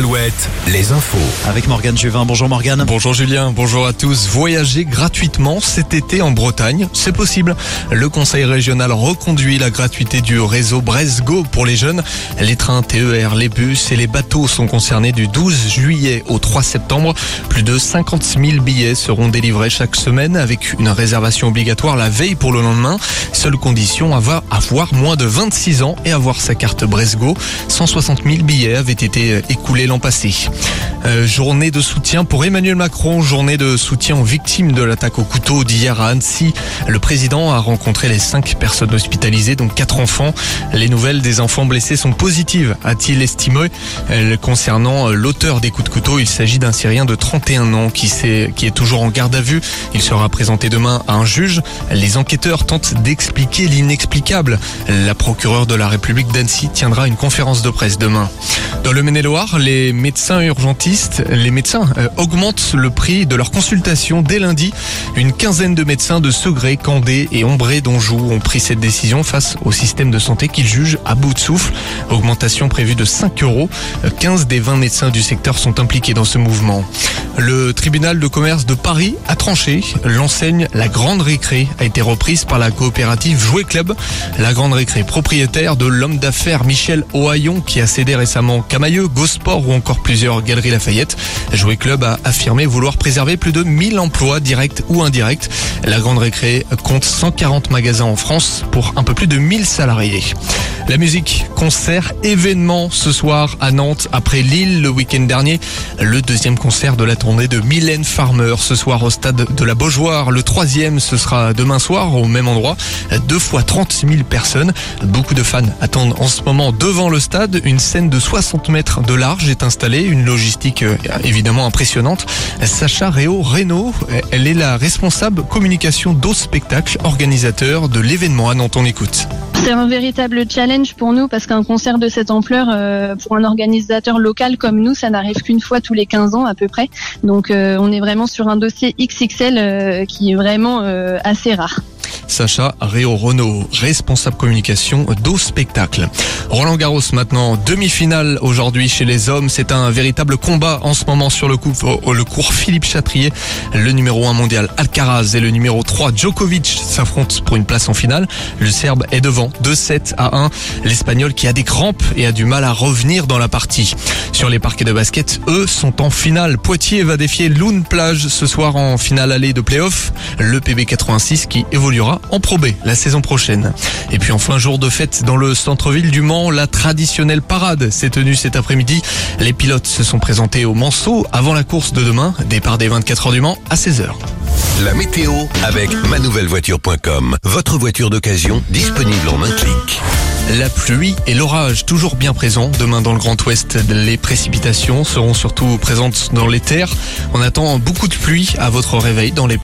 Alouette, les infos. Avec Morgane Juvin. Bonjour Morgane. Bonjour Julien, bonjour à tous. Voyager gratuitement cet été en Bretagne, c'est possible. Le conseil régional reconduit la gratuité du réseau Bresgo pour les jeunes. Les trains TER, les bus et les bateaux sont concernés du 12 juillet au 3 septembre. Plus de 50 000 billets seront délivrés chaque semaine avec une réservation obligatoire la veille pour le lendemain. Seule condition, avoir, avoir moins de 26 ans et avoir sa carte Bresgo. 160 000 billets avaient été écoulés passé. Euh, journée de soutien pour Emmanuel Macron, journée de soutien aux victimes de l'attaque au couteau d'hier à Annecy. Le président a rencontré les cinq personnes hospitalisées, dont quatre enfants. Les nouvelles des enfants blessés sont positives, a-t-il estimé. Euh, concernant l'auteur des coups de couteau, il s'agit d'un Syrien de 31 ans qui, est, qui est toujours en garde à vue. Il sera présenté demain à un juge. Les enquêteurs tentent d'expliquer l'inexplicable. La procureure de la République d'Annecy tiendra une conférence de presse demain. Dans le Maine-et-Loire, les médecins urgentistes, les médecins euh, augmentent le prix de leur consultation dès lundi. Une quinzaine de médecins de Segré, Candé et Ombré d'Anjou ont pris cette décision face au système de santé qu'ils jugent à bout de souffle. Augmentation prévue de 5 euros. 15 des 20 médecins du secteur sont impliqués dans ce mouvement. Le tribunal de commerce de Paris a tranché. L'enseigne La Grande Récré a été reprise par la coopérative Jouet Club. La Grande Récré, propriétaire de l'homme d'affaires Michel Ohaillon qui a cédé récemment Camailleux, Gosport ou encore plusieurs galeries Lafayette. Jouet Club a affirmé vouloir préserver plus de 1000 emplois directs ou indirects. La Grande Récré compte 140 magasins en France pour un peu plus de 1000 salariés. La musique, concert, événement ce soir à Nantes après Lille le week-end dernier. Le deuxième concert de la tournée de Mylène Farmer ce soir au stade de la Beaujoire. Le troisième ce sera demain soir au même endroit. Deux fois 30 000 personnes. Beaucoup de fans attendent en ce moment devant le stade. Une scène de 60 mètres de large est installée. Une logistique euh, évidemment impressionnante. Sacha Réo Reno, elle est la responsable communication d'Au Spectacle, organisateur de l'événement à Nantes. On écoute. C'est un véritable challenge pour nous parce qu'un concert de cette ampleur, euh, pour un organisateur local comme nous, ça n'arrive qu'une fois tous les 15 ans à peu près. Donc euh, on est vraiment sur un dossier XXL qui est vraiment assez rare. Sacha Réo Renault, responsable communication d'Au Spectacle. Roland Garros maintenant, demi-finale aujourd'hui chez les hommes. C'est un véritable combat en ce moment sur le, coup, le cours Philippe Chatrier. Le numéro 1 mondial Alcaraz et le numéro 3 Djokovic s'affrontent pour une place en finale. Le Serbe est devant 2-7 à 1. L'Espagnol qui a des crampes et a du mal à revenir dans la partie. Sur les parquets de basket, eux sont en finale. Poitiers va défier Loun Plage ce soir en finale allée de playoff. Le PB86 qui évoluera en Pro la saison prochaine. Et puis enfin, jour de fête dans le centre-ville du Mans, la traditionnelle parade s'est tenue cet après-midi. Les pilotes se sont présentés au Manceau avant la course de demain, départ des 24 heures du Mans à 16h. La météo avec manouvellevoiture.com. Votre voiture d'occasion disponible en un clic. La pluie et l'orage toujours bien présents. Demain dans le Grand Ouest, les précipitations seront surtout présentes dans les terres. On attend beaucoup de pluie à votre réveil dans les